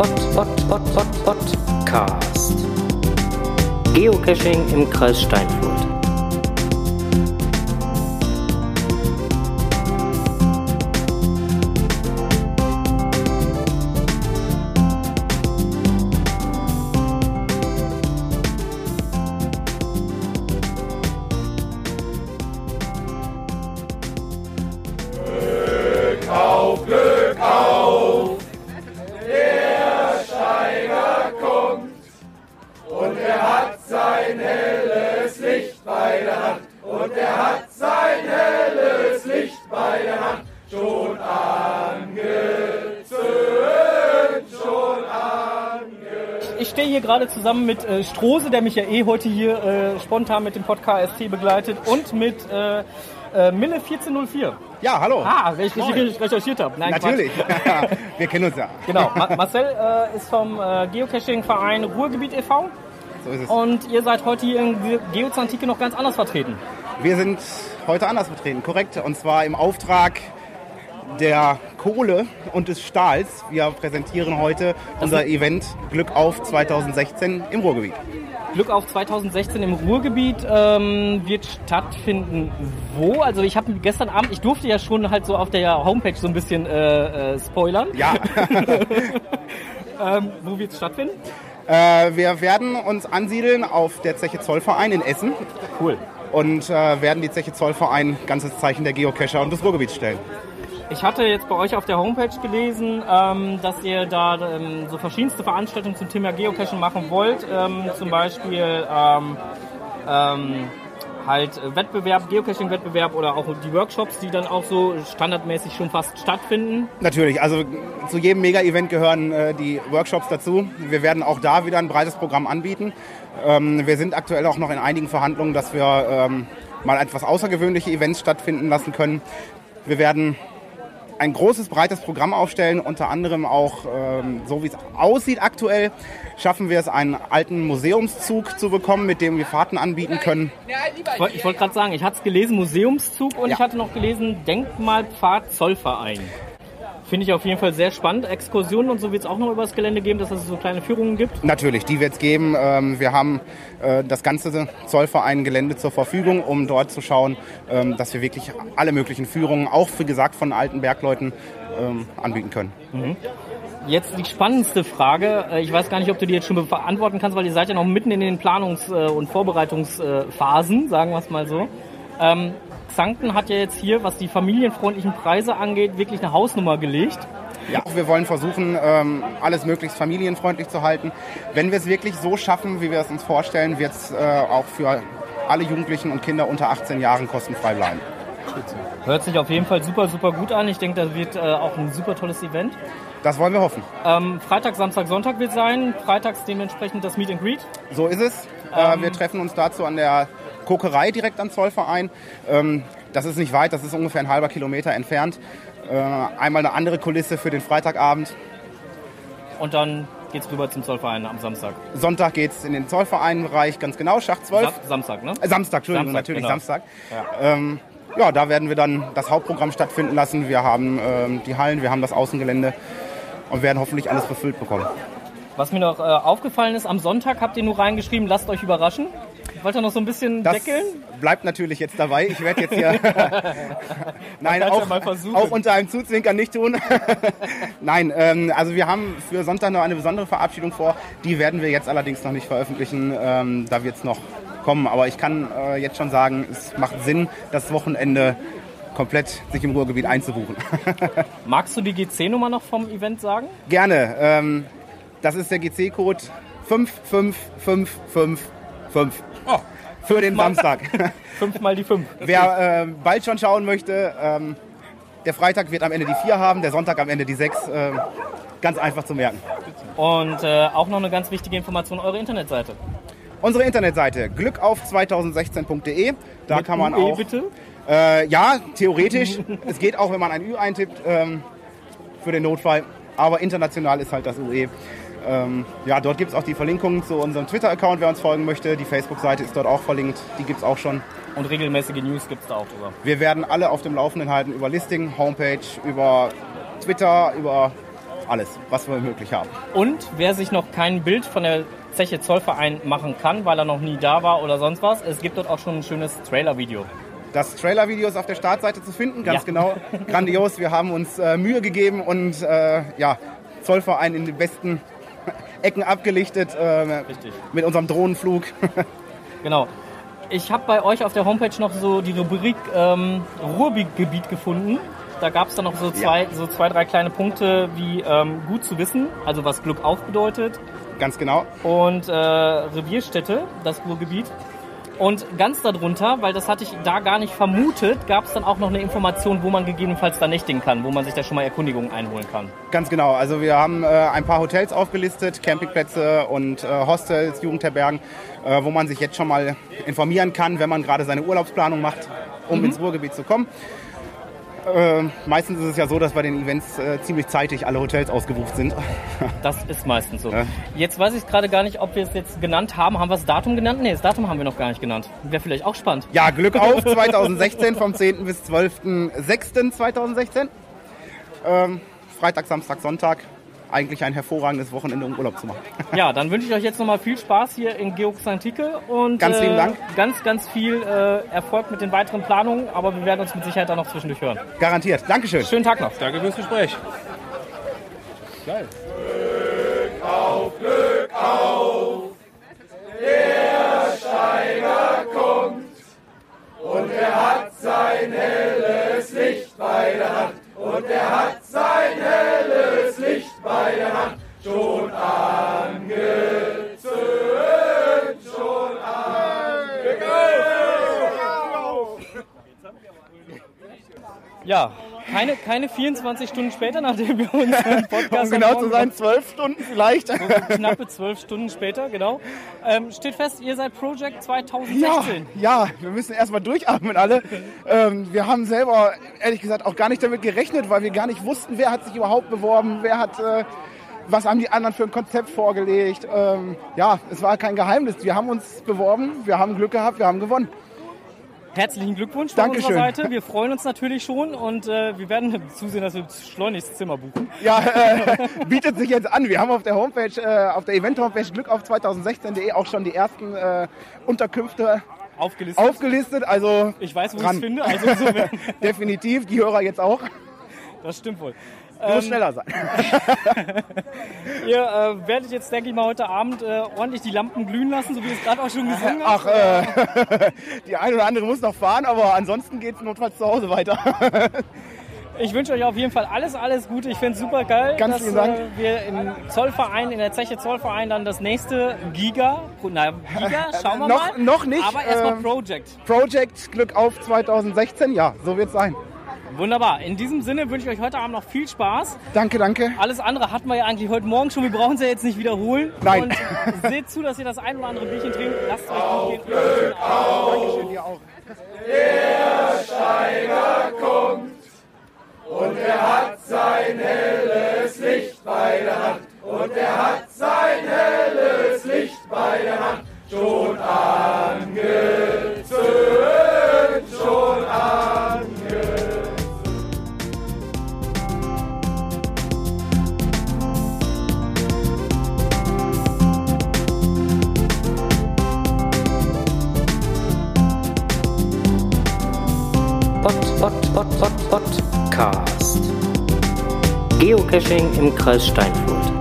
Pod, Pod, Pod, Pod, Podcast. Geocaching im Kreis Steinfurt. Gerade zusammen mit äh, Strose, der mich ja eh heute hier äh, spontan mit dem Podcast ST begleitet und mit äh, äh, Mille 1404. Ja, hallo. Ah, wenn ich richtig recherchiert habe. Nein, Natürlich. Wir kennen uns ja. Genau. Ma Marcel äh, ist vom äh, Geocaching-Verein Ruhrgebiet e.V. So ist es. Und ihr seid heute hier in Ge Geozantike noch ganz anders vertreten. Wir sind heute anders vertreten, korrekt. Und zwar im Auftrag der Kohle und des Stahls. Wir präsentieren heute unser Event Glück auf 2016 im Ruhrgebiet. Glück auf 2016 im Ruhrgebiet ähm, wird stattfinden. Wo? Also ich habe gestern Abend, ich durfte ja schon halt so auf der Homepage so ein bisschen äh, äh, spoilern. Ja, Ähm, wo wird es stattfinden? äh, wir werden uns ansiedeln auf der Zeche Zollverein in Essen Cool. und äh, werden die Zeche Zollverein ganzes Zeichen der Geocacher und des Ruhrgebiets stellen. Ich hatte jetzt bei euch auf der Homepage gelesen, ähm, dass ihr da ähm, so verschiedenste Veranstaltungen zum Thema Geocaching machen wollt. Ähm, zum Beispiel ähm, ähm, halt äh, Wettbewerb, Geocaching-Wettbewerb oder auch die Workshops, die dann auch so standardmäßig schon fast stattfinden. Natürlich, also zu jedem Mega-Event gehören äh, die Workshops dazu. Wir werden auch da wieder ein breites Programm anbieten. Ähm, wir sind aktuell auch noch in einigen Verhandlungen, dass wir ähm, mal etwas außergewöhnliche Events stattfinden lassen können. Wir werden ein großes, breites Programm aufstellen, unter anderem auch, ähm, so wie es aussieht aktuell, schaffen wir es, einen alten Museumszug zu bekommen, mit dem wir Fahrten anbieten können. Ich wollte wollt gerade sagen, ich hatte es gelesen, Museumszug und Ja. ich hatte noch gelesen, Denkmalpfad Zollverein. Finde ich auf jeden Fall sehr spannend. Exkursionen und so wird es auch noch übers Gelände geben, dass es so kleine Führungen gibt. Natürlich, die wird es geben. Ähm, wir haben äh, das ganze Zollverein-Gelände zur Verfügung, um dort zu schauen, ähm, dass wir wirklich alle möglichen Führungen, auch wie gesagt von alten Bergleuten, ähm, anbieten können. Jetzt die spannendste Frage. Äh, Ich weiß gar nicht, ob du die jetzt schon beantworten kannst, weil ihr seid ja noch mitten in den Planungs- äh, und Vorbereitungsphasen, sagen wir es mal so. Ähm, Xanten hat ja jetzt hier, was die familienfreundlichen Preise angeht, wirklich eine Hausnummer gelegt. Ja, wir wollen versuchen, ähm, alles möglichst familienfreundlich zu halten. Wenn wir es wirklich so schaffen, wie wir es uns vorstellen, wird es äh, auch für alle Jugendlichen und Kinder unter 18 Jahren kostenfrei bleiben. Hört sich auf jeden Fall super, super gut an. Ich denke, das wird äh, auch ein super tolles Event. Das wollen wir hoffen. Ähm, Freitag, Samstag, Sonntag wird sein. Freitags dementsprechend das Meet and Greet. So ist es. Äh, wir treffen uns dazu an der Kokerei direkt am Zollverein. Ähm, das ist nicht weit, das ist ungefähr ein halber Kilometer entfernt. Äh, einmal eine andere Kulisse für den Freitagabend. Und dann geht's rüber zum Zollverein am Samstag. Sonntag geht es in den Zollvereinbereich, ganz genau, Schacht 12. Sa Samstag, ne? Samstag, Entschuldigung, Samstag, natürlich genau. Samstag. Ähm, ja, da werden wir dann das Hauptprogramm stattfinden lassen. Wir haben ähm, die Hallen, wir haben das Außengelände und werden hoffentlich alles befüllt bekommen. Was mir noch äh, aufgefallen ist, am Sonntag habt ihr nur reingeschrieben, lasst euch überraschen. Wollt ihr noch so ein bisschen Das deckeln? bleibt natürlich jetzt dabei. Ich werde jetzt hier. Nein, ja auch, mal versuchen. auch unter einem Zuzwinkern nicht tun. Nein, ähm, also wir haben für Sonntag noch eine besondere Verabschiedung vor. Die werden wir jetzt allerdings noch nicht veröffentlichen. Ähm, da wird es noch kommen. Aber ich kann äh, jetzt schon sagen, es macht Sinn, das Wochenende komplett sich im Ruhrgebiet einzubuchen. Magst du die GC-Nummer noch vom Event sagen? Gerne. Ähm, das ist der GC-Code 55555 Oh, für den Samstag. fünfmal die fünf. Wer äh, bald schon schauen möchte, ähm, der Freitag wird am Ende die 4 haben, der Sonntag am Ende die 6. Äh, ganz einfach zu merken. Und äh, auch noch eine ganz wichtige Information, eure Internetseite. Unsere Internetseite glückauf2016.de. Da Mit kann man UE auch. bitte? Äh, ja, theoretisch. es geht auch, wenn man ein Ü eintippt ähm, für den Notfall. Aber international ist halt das UE. Ähm, ja, dort gibt es auch die Verlinkungen zu unserem Twitter-Account, wer uns folgen möchte. Die Facebook-Seite ist dort auch verlinkt. Die gibt es auch schon. Und regelmäßige News gibt's da auch drüber. Wir werden alle auf dem Laufenden halten über Listing, Homepage, über Twitter, über alles, was wir möglich haben. Und wer sich noch kein Bild von der Zeche Zollverein machen kann, weil er noch nie da war oder sonst was, es gibt dort auch schon ein schönes Trailer-Video. Das Trailer-Video ist auf der Startseite zu finden, ganz Ja. genau. Grandios, wir haben uns äh, Mühe gegeben und äh, ja, Zollverein in den besten Ecken abgelichtet äh, mit unserem Drohnenflug. Genau. Ich habe bei euch auf der Homepage noch so die Rubrik ähm, Ruhrgebiet gefunden. Da gab es dann noch so zwei, so zwei, drei kleine Punkte wie ähm, gut zu wissen, also was Glück auf bedeutet, ganz genau. und äh, Revierstätte, das Ruhrgebiet. Und ganz darunter, weil das hatte ich da gar nicht vermutet, gab es dann auch noch eine Information, wo man gegebenenfalls da nächtigen kann, wo man sich da schon mal Erkundigungen einholen kann. Ganz genau. Also wir haben äh, ein paar Hotels aufgelistet, Campingplätze und äh, Hostels, Jugendherbergen, äh, wo man sich jetzt schon mal informieren kann, wenn man gerade seine Urlaubsplanung macht, um ins Ruhrgebiet zu kommen. Äh, meistens ist es ja so, dass bei den Events äh, ziemlich zeitig alle Hotels ausgebucht sind. Das ist meistens so. Ja. Jetzt weiß ich gerade gar nicht, ob wir es jetzt genannt haben. Haben wir das Datum genannt? Nee, das Datum haben wir noch gar nicht genannt. Wäre vielleicht auch spannend. Ja, Glück auf 2016 vom 10. bis 12.06.2016. Ähm, Freitag, Samstag, Sonntag. Eigentlich ein hervorragendes Wochenende, um Urlaub zu machen. Ja, dann wünsche ich euch jetzt nochmal viel Spaß hier in Geoxantike und Ganz lieben Dank. ganz, ganz viel äh, Erfolg mit den weiteren Planungen, aber wir werden uns mit Sicherheit dann noch zwischendurch hören. Garantiert. Dankeschön. Schönen Tag noch. Danke fürs Gespräch. Geil. Ja, keine, keine 24 Stunden später, nachdem wir unseren Podcast Um genau zu sein, zwölf Stunden vielleicht. knappe zwölf Stunden später, genau. Ähm, steht fest, ihr seid Project Ja, 2016. ja, wir müssen erstmal durchatmen alle. Ähm, wir haben selber, ehrlich gesagt, auch gar nicht damit gerechnet, weil wir gar nicht wussten, wer hat sich überhaupt beworben, wer hat, äh, was haben die anderen für ein Konzept vorgelegt. Ähm, ja, es war kein Geheimnis. Wir haben uns beworben, wir haben Glück gehabt, wir haben gewonnen. Herzlichen Glückwunsch von Dankeschön. unserer Seite. Wir freuen uns natürlich schon und äh, wir werden zusehen, dass wir schleunigst Zimmer buchen. Ja, äh, bietet sich jetzt an. Wir haben auf der Homepage, äh, auf der Event-Homepage glückauf2016.de auch schon die ersten äh, Unterkünfte Aufgelistet. aufgelistet. Also ich weiß, wo ich es finde. Also insofern, definitiv, die Hörer jetzt auch. das stimmt wohl. Du musst schneller sein. Ihr äh, werdet jetzt, denke ich mal, heute Abend äh, ordentlich die Lampen glühen lassen, so wie es gerade auch schon gesungen Ach, äh, die eine oder andere muss noch fahren, aber ansonsten geht es notfalls zu Hause weiter. Ich wünsche euch auf jeden Fall alles, alles Gute. Ich finde es super geil, Ganz dass vielen Dank. Äh, wir im Zollverein, in der Zeche Zollverein dann das nächste Giga, na Giga, schauen wir Noch- mal. noch nicht, Aber erstmal ähm, Project. Project Glück auf 2016, ja, so wird es sein. Wunderbar. In diesem Sinne wünsche ich euch heute Abend noch viel Spaß. Danke, danke. Alles andere hatten wir ja eigentlich heute Morgen schon. Wir brauchen es ja jetzt nicht wiederholen. Nein. Und seht zu, dass ihr das ein oder andere Bierchen trinkt. Lasst es euch gut gehen. Und schönen Abend. Dankeschön dir auch. Pod, Pod, Pod, Pod, Podcast. Geocaching im Kreis Steinfurt.